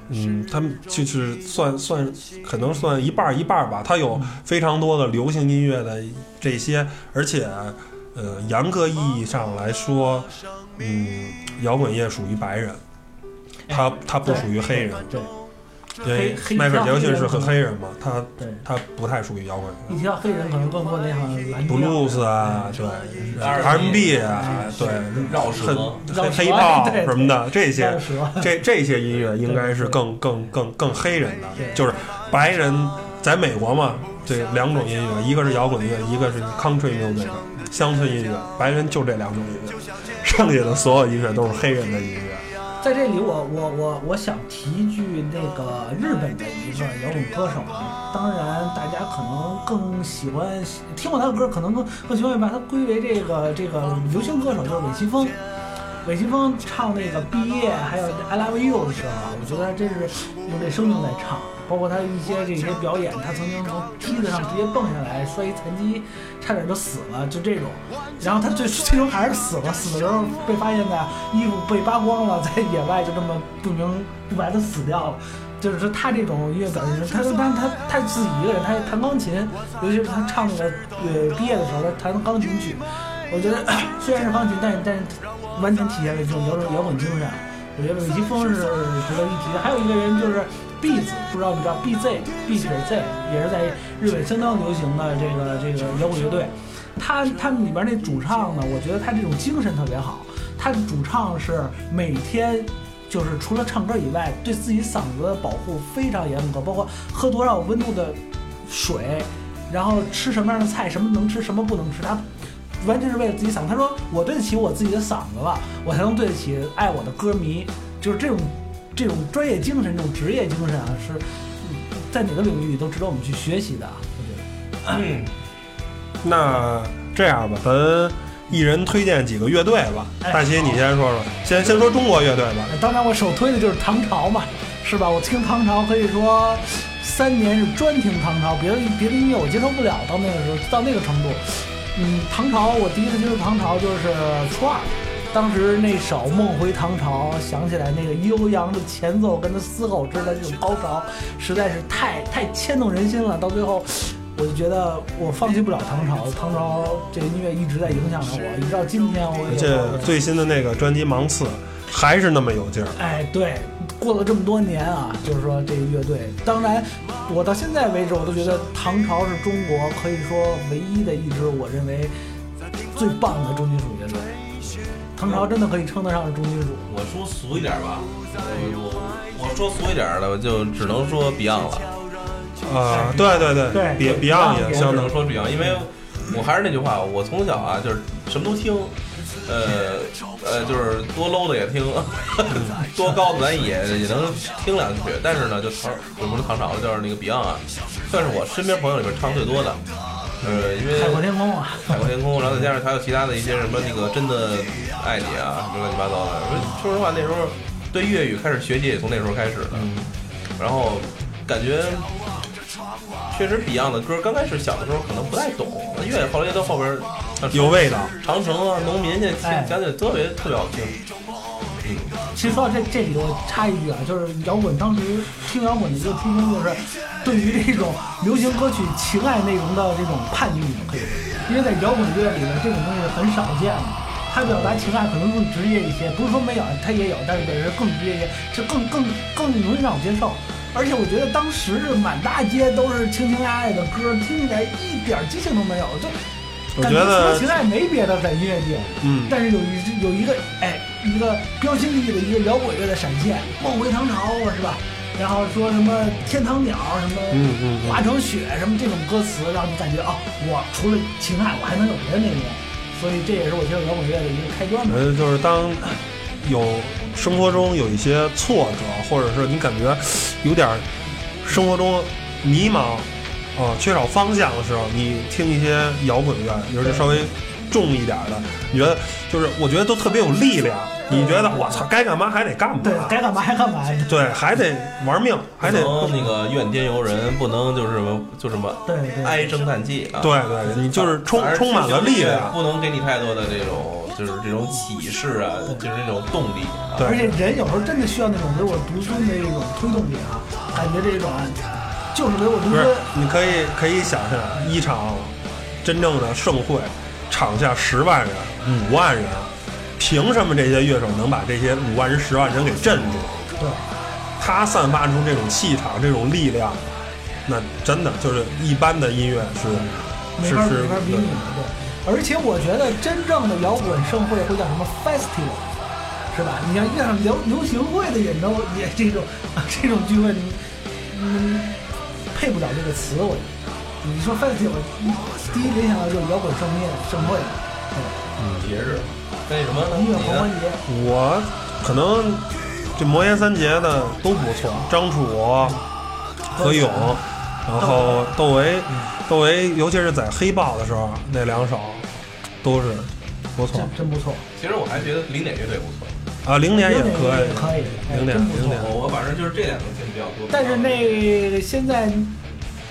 嗯，他们就是算算，可能算一半儿一半儿吧。他有非常多的流行音乐的这些，而且，呃，严格意义上来说，嗯，摇滚乐属于白人，他他不属于黑人。对，因为迈克尔·杰克逊是很黑人嘛，他，他不太属于摇滚乐一提到黑人，可能更多的像蓝调，blues 啊，对 R&B，R&B 啊，对，绕舌黑黑炮对对什么的，这些这这些音乐应该是更更更更黑人的，就是白人在美国嘛，这两种音乐，一个是摇滚乐，一个是 country music 乡村音乐，白人就这两种音乐，剩下的所有音乐都是黑人的音乐。在这里我，我我我想提一句那个日本的一个摇滚歌手啊，当然大家可能更喜欢听过他的歌，可能更更喜欢把他归为这个这个流行歌手，就是韦奇峰。韦奇峰唱那个《毕业》还有《I Love You》的时候，我觉得真是用这生命在唱。包括他一些这些表演，他曾经从梯子上直接蹦下来，摔一残疾，差点就死了，就这种。然后他最 最终还是死了，死的时候被发现的衣服被扒光了，在野外就这么不明不白的死掉了。就是说他这种音乐表现，他但他他自己一个人，他弹钢琴，尤其是他唱那个呃毕业的时候，他弹钢琴曲，我觉得 虽然是钢琴，但是但是完全体现了这种摇滚摇滚精神。我觉得韦奇峰是值得一提的。还有一个人就是 B 子，不知道你知道 BZ B 撇 Z，也是在日本相当流行的这个这个摇滚乐队。他他们里边那主唱呢，我觉得他这种精神特别好。他的主唱是每天就是除了唱歌以外，对自己嗓子的保护非常严格，包括喝多少温度的水，然后吃什么样的菜，什么能吃，什么不能吃，他完全是为了自己嗓子。他说：“我对得起我自己的嗓子了，我才能对得起爱我的歌迷。”就是这种这种专业精神，这种职业精神啊，是在哪个领域里都值得我们去学习的。我觉得。嗯，那这样吧，咱一人推荐几个乐队吧。哎大齐，你先说说，先先说中国乐队吧。当然，我首推的就是唐朝嘛，是吧？我听唐朝可以说三年是专听唐朝，别的别的音乐我接受不了，到那个时候到那个程度。嗯，唐朝我第一次接触唐朝就是初二，当时那首《梦回唐朝》，想起来那个悠扬的前奏跟他嘶吼之的这种高潮，实在是太太牵动人心了。到最后，我就觉得我放弃不了唐朝，唐朝这个音乐一直在影响着我，一直到今天我也而且最新的那个专辑《芒刺》还是那么有劲儿。哎，对，过了这么多年啊，就是说这个乐队，当然，我到现在为止，我都觉得唐朝是中国可以说唯一的一支我认为最棒的重金属乐队。唐朝真的可以称得上是重金属。我说俗一点吧，我我我说俗一点的，我就只能说 Beyond 了。啊，对对对对对 Beyond，Beyond 也相当能说 Beyond，因为我还是那句话，我从小啊就是什么都听，呃呃，就是多 low 的也听，多高的咱也也能听两句。但是呢，就唐我不是唐朝了，就是那个 Beyond 啊，算是我身边朋友里边唱最多的。呃，因为海阔天空啊，海阔天空，然后再加上还有其他的一些什么那个真的爱你啊，什么乱七八糟的。说实话，那时候对粤语开始学习也从那时候开始的。然后感觉确实 Beyond 的歌刚开始小的时候可能不太懂，越后来到后边有味道。长城啊、农民，现在哎听讲起来特别特别好听。其实说到这这里，我插一句啊，就是摇滚当时听摇滚的一个初衷，就是对于这种流行歌曲情爱内容的这种叛逆，可以，因为在摇滚乐里面这种东西是很少见的。它表达情爱可能更直接一些，不是说没有，它也有，但是也是更直接一些，是更更更容易让我接受。而且我觉得当时是满大街都是情情爱爱的歌，听起来一点激情都没有，就感我觉得除了情爱没别的在音乐界。嗯，但是有一有一个哎一个标新立异的一个摇滚乐的闪现，梦回唐朝啊是吧？然后说什么天堂鸟什么嗯嗯嗯化成雪什么这种歌词，让你感觉哦，我除了情爱，我还能有别的内容。所以这也是我接触摇滚乐的一个开端吧。呃，就是当有生活中有一些挫折，或者是你感觉有点儿生活中迷茫，啊、缺少方向的时候，你听一些摇滚乐，尤其稍微重一点儿的，你觉得就是我觉得都特别有力量。你觉得我操，该干嘛还得干嘛，对该干嘛还干嘛。对，还得玩命，还得那个怨天尤人，不能就是就什么对对唉声叹气啊。对对，你就是充充满了力量。不能给你太多的这种就是这种启示啊，就是那种动力啊。对而且人有时候真的需要那种唯我独尊的一种推动力啊，感觉这种就是唯我独不是尊。，你可以可以想象一场真正的盛会，场下十万人、五万人，凭什么这些乐手能把这些五万人、十万人给镇住？对，他散发出这种气场、这种力量，那真的就是一般的音乐是没法是是没法比拟的，对。而且我觉得真正的摇滚盛会会叫什么 festival，是吧？你像遇上流流行会的演奏也这种 这种聚会，你嗯配不了这个词，我觉得。你说 festival，第一联想到就是摇滚盛宴盛会，嗯节日，那什么呢？音乐狂欢节，我可能这魔岩三杰的都不错，张楚、何勇，然后窦唯，窦唯尤其是在黑豹的时候那两首都是不错真真不错。其实我还觉得零点乐队不错。啊，零点也可以，可以，哎零点零点。我我反正就是这两个听比较多。但是那现在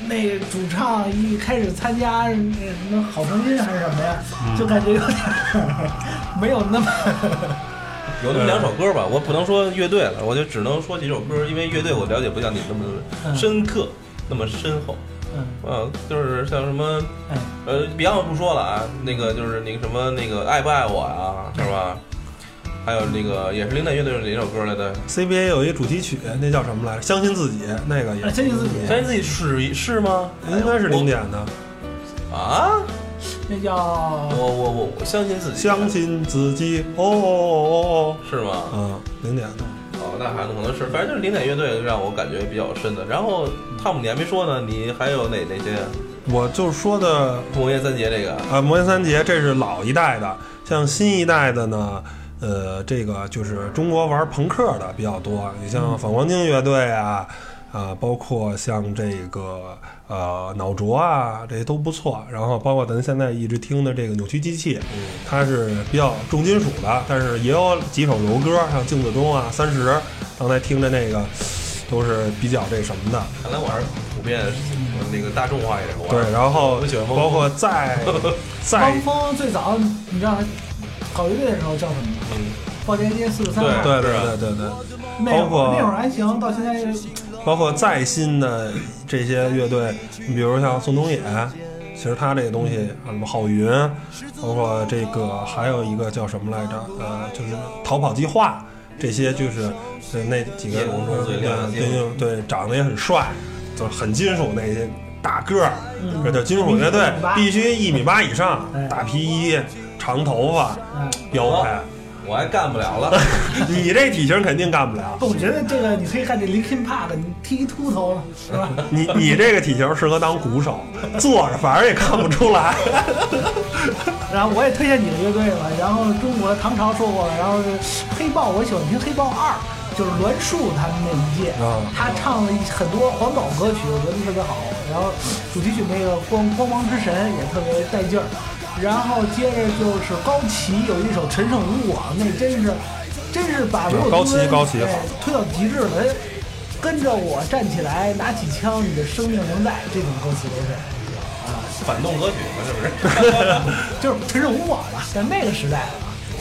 那主唱一开始参加那什么好声音还是什么呀，嗯就感觉有点儿 没有那么 有那么两首歌吧，我不能说乐队了，我就只能说几首歌，因为乐队我了解不像你那么嗯深刻，那么深厚。嗯啊，就是像什么哎呃，Beyond 不说了啊，那个就是那个什么那个爱不爱我呀，是吧？还有那个也是零点乐队是哪首歌来的？CBA 有一主题曲，那叫什么来着？相信自己，那个也相信自己，相信自己是是吗？应该是零点的。啊！那叫我我我我相信自己，相信自己，哦哦哦哦是吗？哦哦，啊，零点的。哦，那还可能是，反正就是零点乐队让我感觉比较深的。然后汤姆你还没说呢，你还有哪哪些？我就说的魔岩三杰这个，啊，魔岩三杰这是老一代的，像新一代的呢，呃，这个就是中国玩朋克的比较多，你像反光镜乐队啊，啊，包括像这个呃脑浊啊，这些都不错。然后包括咱现在一直听的这个扭曲机器，它是比较重金属的，但是也有几首柔歌，像镜子中啊、三十，刚才听的那个都是比较这什么的。看来我还是普遍那个大众化一点。我对，然后包括在 在汪峰最早，你知道他搞乐队的时候叫什么吗？嗯，报间街四十三号，对对对对对。那会包括儿那会儿还行，到现在包括再新的这些乐队，你比如像宋冬野，其实他这个东西，什么郝云，包括这个还有一个叫什么来着？呃，就是逃跑计划，这些就是呃那几个夜空中最亮的对对对，长得也很帅，就是很金属那些大个儿，嗯这叫金属乐队必须一米八以上哎，大皮衣，长头发，嗯。标配。我还干不了了。你这体型肯定干不了。不，我觉得这个你可以看这 Linkin Park，你剃一秃头了，是吧？你你这个体型适合当鼓手，坐着反正也看不出来。然后我也推荐几个乐队了，然后中国唐朝说过了，然后是黑豹，我喜欢听黑豹二，就是栾树他们那一届，啊他唱了很多环保歌曲，我觉得特别好。然后主题曲那个光光芒之神也特别带劲儿。然后接着就是高旗有一首《陈胜吴广》，那真是真是把罗高旗敦高旗哎推到极致了。哎跟着我站起来，拿起枪，你的生命仍在，这种歌词都是啊。反动歌曲嘛，是不是？就是陈胜吴广吧，在那个时代，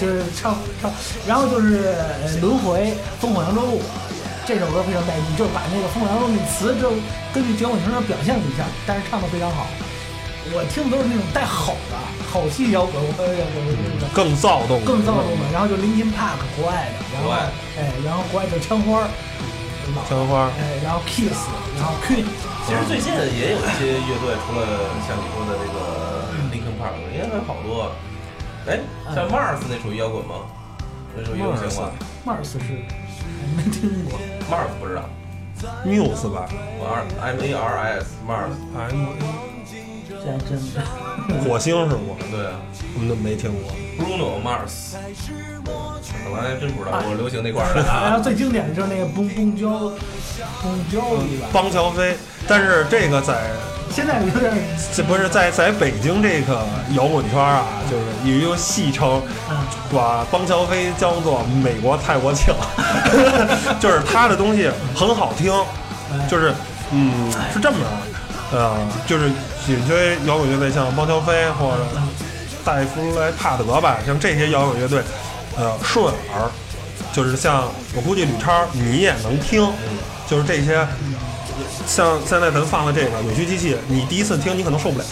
就是唱唱，然后就是呃轮回烽火扬州路这首歌非常带劲，就是把那个烽火扬州路那词就根据结果形式表现了一下，但是唱的非常好。我听的都是那种带吼的吼气摇滚，我我我更躁动，更躁动的。然后就 Linkin Park 国外的，然后国外哎，然后国外就枪花枪花哎，然后 Kiss，然后 Queen，其实最近也有一些乐队，除了像你说的这个 Linkin Park，也还有好多。哎，像 Mars 那属于摇滚吗？那属于流行吗 Mars 是没听过。？Mars 不知道，Muse 吧 M A R S Mars，，M 这还真的。火星是吗？对啊我们都没听过。，Bruno Mars，我还真不知道，我流行那块儿的然啊。后最经典的就是那个蹦蹦胶，蹦胶里吧。邦乔飞，但是这个在现在有点，这不是在在北京这个摇滚圈啊，就是有一个戏称，嗯，把邦乔飞叫做美国泰国庆，就是他的东西很好听，就是嗯是这么着，呃，就是紧追摇滚乐队，像猫乔飞或者戴夫莱帕德吧，像这些摇滚乐队，呃顺耳，就是像我估计吕超你也能听，就是这些。像现在咱放的这个扭曲机器，你第一次听你可能受不了，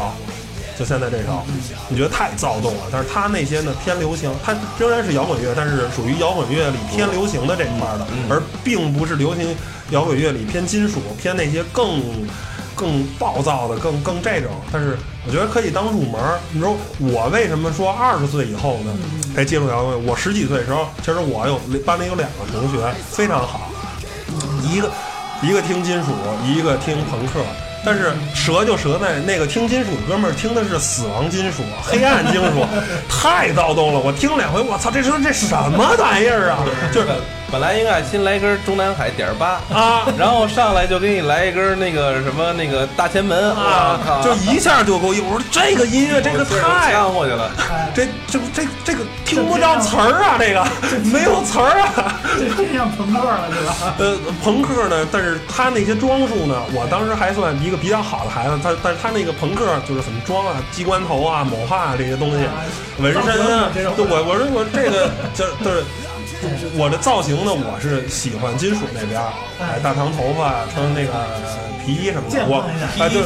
就现在这首，你觉得太躁动了。但是他那些呢偏流行，它仍然是摇滚乐，但是属于摇滚乐里偏流行的这一块的，而并不是流行摇滚乐里偏金属、偏那些更更暴躁的、更更这种。但是我觉得可以当入门儿。你说我为什么说二十岁以后呢才接触摇滚乐？我十几岁的时候，其实我有班里有两个同学非常好，一个一个听金属，一个听朋克。但是折就折在那个听金属的哥们儿听的是死亡金属、黑暗金属，太躁动了。我听两回，我操，这是这什么玩意儿啊？就是本来应该先来根中南海点儿八啊，然后上来就给你来一根那个什么那个大前门啊，就一下就够用。我说这个音乐，这个太呛过去了。这这这这个听不着词儿啊，这个没有词儿啊。这真像朋克了，对吧？呃，朋克呢，但是他那些装束呢，我当时还算一个比较好的孩子。他但是他那个朋克就是怎么装啊，机关头啊、抹画啊这些东西，纹身啊，这种对我我说我这个就就是。我的造型呢，我是喜欢金属那边儿，哎，大长头发，穿那个皮衣什么的，我哎对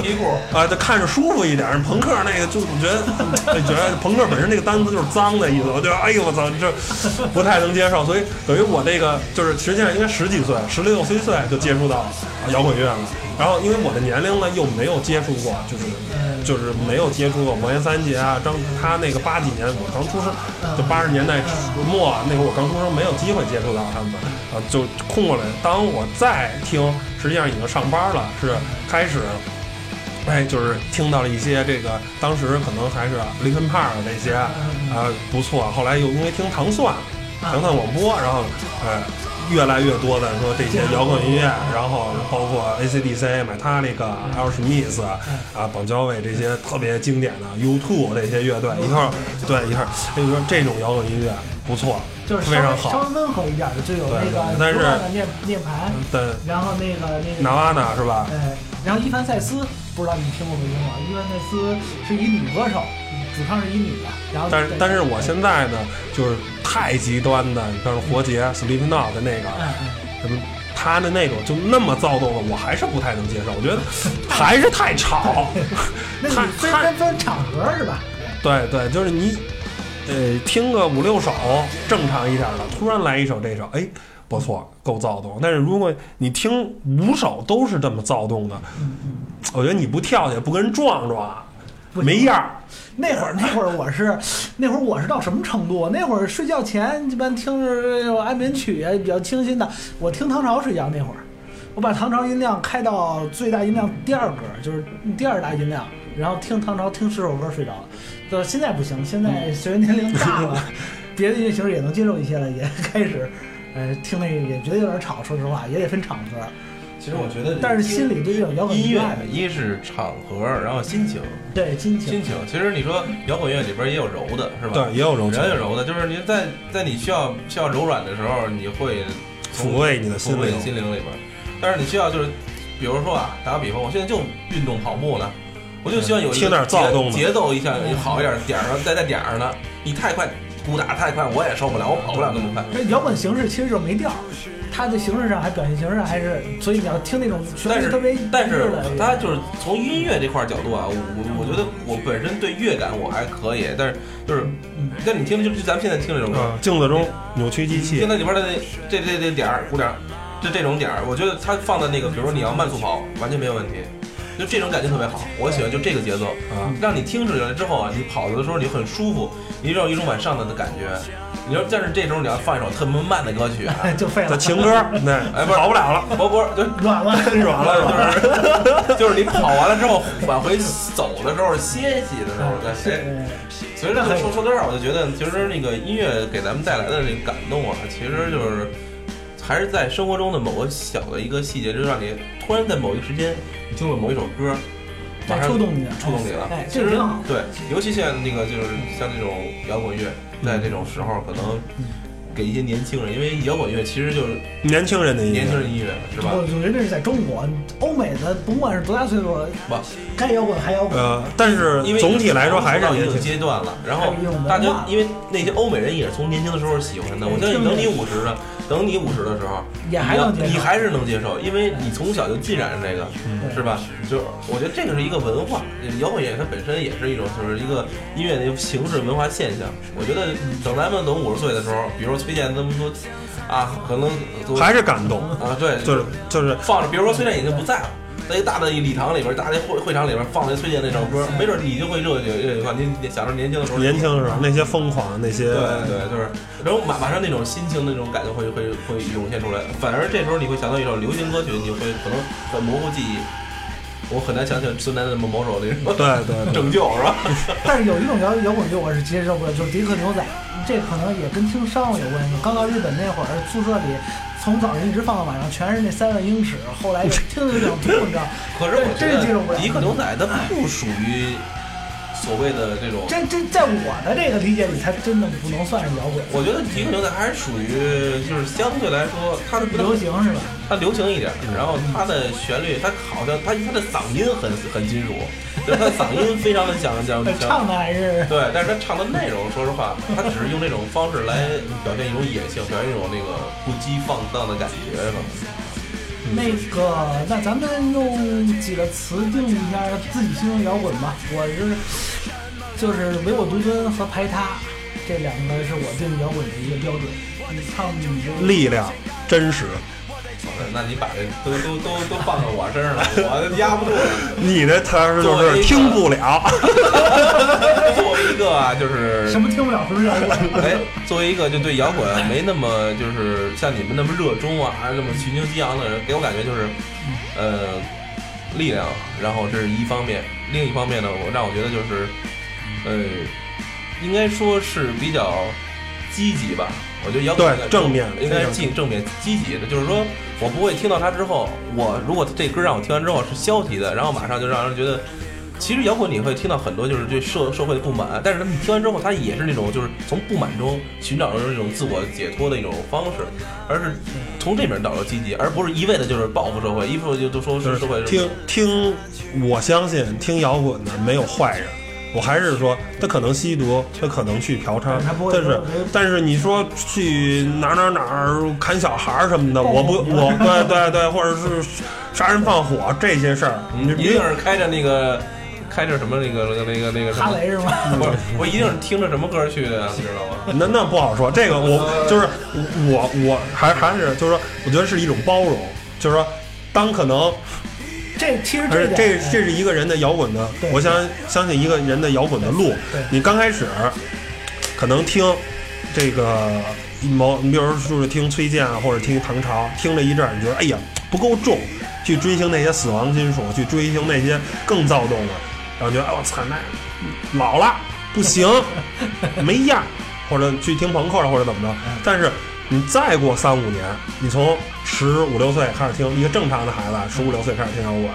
啊，就看着舒服一点。朋克那个就我觉得，哎觉得朋克本身那个单词就是脏的意思，我觉得哎呦我操，这不太能接受。所以等于我这个就是实际上应该十几岁，十六七岁就接触到摇滚乐了。然后因为我的年龄呢又没有接触过，就是就是没有接触过魔岩三杰啊，张他那个八几年我刚出生，就八十年代末那会儿我刚出生，没有机会接触到他们，啊，就空过来。当我再听，实际上已经上班了，是开始。哎，就是听到了一些这个，当时可能还是 Linkin Park 这些啊、不错。后来又因为听糖蒜，糖蒜广播，然后哎，越来越多的说这些摇滚音乐，然后包括 AC/DC、Metallica、L. Smith 啊、邦乔维这些特别经典的 U2 这些乐队一块儿，对一块儿，就说这种摇滚音乐不错，就是非常好。稍微温和一点的，就有那个但是涅涅槃，对，然后那个那个纳瓦纳是吧？对，然后伊凡塞斯，不知道你听过没听过？伊凡塞斯是一女歌手，主唱是一女的，然后但是但是我现在呢，就是太极端的，你像是活结 Slipknot 的那个，什么他的那种就那么躁动的，我还是不太能接受。我觉得还是太吵，那分分分场合是吧？对对，就是你，呃，听个五六首正常一点的，突然来一首这首，哎，不错，够躁动。但是如果你听五首都是这么躁动的，我觉得你不跳起来不跟人撞撞，没样儿。那会儿那会儿我是那会儿我是到什么程度？那会儿睡觉前一般听着安眠曲啊，比较清新的。我听唐朝睡觉那会儿，我把唐朝音量开到最大音量第二格，就是第二大音量，然后听唐朝听十首歌睡着了。到现在不行，现在随着年龄大了，别的音乐形式也能接受一些了，也开始，呃，听那个也觉得有点吵。说实话，也得分场合。其实我觉得，但是心里对这种摇滚音乐，一是场合，然后心情，对心情心情。其实你说摇滚乐里边也有柔的，是吧？对，也有柔情人有柔的，就是你在在你需要需要柔软的时候，你会抚慰你的心抚慰灵。心灵里边。但是你需要就是，比如说啊，打个比方，我现在就运动跑步呢，我就希望有一点躁动的节节奏一下好一点，点儿上再在点儿上呢。你太快，鼓打太快，我也受不了，我跑不了那么快。这摇滚形式其实就是没调儿，它的形式上还表现形式上还是，所以你要听那种旋但是律特别但是它就是从音乐这块儿角度啊，我我我觉得我本身对乐感我还可以，但是就是，但你听就就咱们现在听这种歌，啊，镜子中扭曲机器。听，它里边的那这这这点儿鼓点儿，就这种点儿，我觉得它放在那个，比如说你要慢速跑，完全没有问题。就这种感觉特别好，我喜欢就这个节奏啊，让你听出来之后啊，你跑的时候你很舒服，你有一种往上的感觉。你要但是这时候你要放一首特别慢的歌曲啊，就废了。情歌，对，哎不是跑不了了，不不就 软了，软了软了。就是你跑完了之后往回走的时候歇息的时候再歇。对所以说说说到这儿，我就觉得其实那个音乐给咱们带来的那个感动啊，其实就是还是在生活中的某个小的一个细节，就让你突然在某一个时间你听了某一首歌，马上触动你了触动你了。哎其实这个挺好对，尤其现在那个就是像这种摇滚乐，在这种时候可能给一些年轻人，因为摇滚乐其实就是年轻人的音乐年轻人音乐，是吧？我觉得这是在中国，欧美的甭管是多大岁数，不，该摇滚还摇滚。呃，但是因为总体来说还是到一定。阶段了，然后大家因为那些欧美人也是从年轻的时候喜欢的，我相信等你五十的，等你五十的时候，也还能接受你还是能接受，因为你从小就浸染着这个，是吧？就我觉得这个是一个文化，摇滚乐它本身也是一种就是一个音乐的一个形式文化现象。我觉得等咱们等五十岁的时候，比如说崔健那么多啊，可能还是感动，啊对，就是就是放着，比如说崔健已经不在了。在一大的礼堂里边，大的会会场里边放那崔健那首歌，没准你就会热血热血快。你你想着年轻的时候，年轻的时候那些疯狂那些，对对，就是，然后马马上那种心情那种感觉会会会涌现出来。反而这时候你会想到一首流行歌曲，你会可能很模糊记忆。我很难想起孙楠的某某首那种对对对，拯救是吧？但是有一种摇摇滚乐我是接受不了，就是迪克牛仔，这可能也跟听商务有关系。刚到日本那会儿，宿舍里从早上一直放到晚上，全是那三万英尺，后来听着有点吐，你知道？可是我真是接受不了得迪克牛仔它不属于所谓的这种。这这在我的这个理解里，它真的不能算是摇滚，我觉得迪克牛仔还是属于，就是相对来说，它的流行是吧？它流行一点，然后它的旋律，它好像它它的嗓音很很金属，就是它的嗓音非常的像像像唱的还是对，但是它唱的内容，说实话，它只是用这种方式来表现一种野性，表现一种那个不羁放荡的感觉嘛。那个，那咱们用几个词定义一下自己心中的摇滚吧。我是就是唯我独尊和排他，这两个是我定义摇滚的一个标准。你唱你就力量真实。那你把这都都都都放到我身上了，我压不住了。你的词儿就是听不了，作为一个啊，就是什么听不了，什么摇滚。哎，作为一个就对摇滚没那么就是像你们那么热衷啊，还是那么群情激昂的人，给我感觉就是，呃，力量。然后这是一方面，另一方面呢，我让我觉得就是，呃，应该说是比较积极吧。我觉得摇滚对正面应该进正面积极的，就是说我不会听到它之后，我如果这歌让我听完之后是消极的，然后马上就让人觉得。其实摇滚你会听到很多就是对社社会的不满，但是你听完之后，它也是那种就是从不满中寻找着这种自我解脱的一种方式，而是从这边找到积极，而不是一味的就是报复社会，一副就都说是社会听听，我相信听摇滚的没有坏人。我还是说，他可能吸毒，他可能去嫖娼他不，会但是但是你说去哪儿哪儿哪儿砍小孩儿什么的，我不我对对对，或者是杀人放火这些事儿，你一定是开着那个开着什么那个那个那个那个哈雷是吗？不是我一定是听着什么歌去的，你知道吗？那那不好说，这个我就是我我还还是就是说，我觉得是一种包容，就是说，当可能，这其实这这这是一个人的摇滚的，我相相信一个人的摇滚的路，你刚开始可能听这个某，你比如说就是听崔健啊，或者听唐朝，听了一阵儿，你觉得哎呀不够重，去追星那些死亡金属，去追星那些更躁动的，然后觉得哎我操那老了不行，没样儿，或者去听朋克了或者怎么着，但是你再过三五年，你从十五六岁开始听，一个正常的孩子，十五六岁开始听摇滚，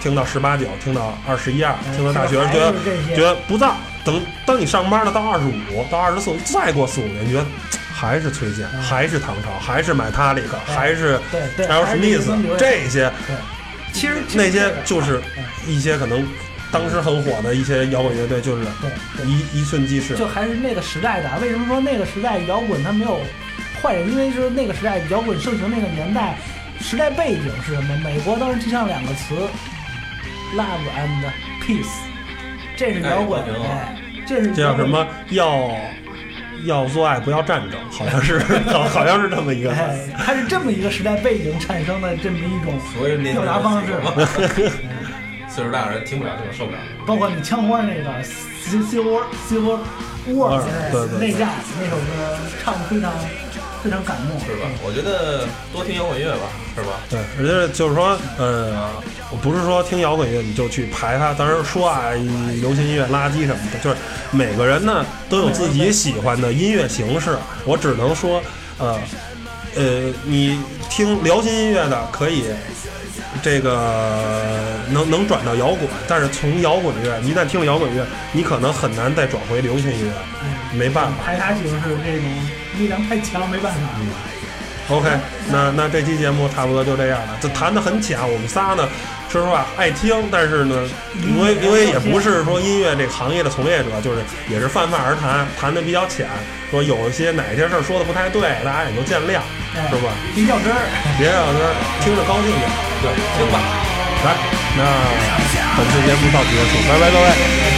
听到十八九，听到二十一二，听到大学，觉得觉得不燥。等当你上班了，到二十五，到二十四，再过四五年，觉得还是崔健，还是唐朝，还是买他里克，还是对对，还有什么意思这些，对，其实那些就是一些可能当时很火的一些摇滚乐队，就是。一一瞬即逝。就还是那个时代的。为什么说那个时代摇滚它没有坏人？因为是那个时代摇滚盛行那个年代，时代背景是什么？美国当时提倡两个词：love and peace，这是摇滚，这是这叫什？么？要要做爱，不要战争，好像是好 好像是这么一个它是这么一个时代背景产生的这么一种表达方式。岁数大的人听不了这个，受不了。包括你枪花那个 Civil Civil War 对对对内战那首歌唱的非常非常感动，是吧？我觉得多听摇滚乐吧，是吧？对，而且就是说，呃，我不是说听摇滚乐你就去排它，当然说啊，流行音乐垃圾什么的，就是每个人呢都有自己喜欢的音乐形式。我只能说，呃，呃，你听流行音乐的可以这个能能转到摇滚，但是从摇滚乐一旦听了摇滚乐，你可能很难再转回流行音乐，没办法。排他形式这种力量太强，没办法。OK，那那这期节目差不多就这样了，就谈的很浅。我们仨呢，说实话爱听，但是呢，因为因为也不是说音乐这个行业的从业者，就是也是泛泛而谈，谈的比较浅。说有一些哪些事儿说的不太对，大家也都见谅，哎是吧？别较真儿。别让他听着高兴点。对，听吧。来，那本次节目到此结束，拜拜各位。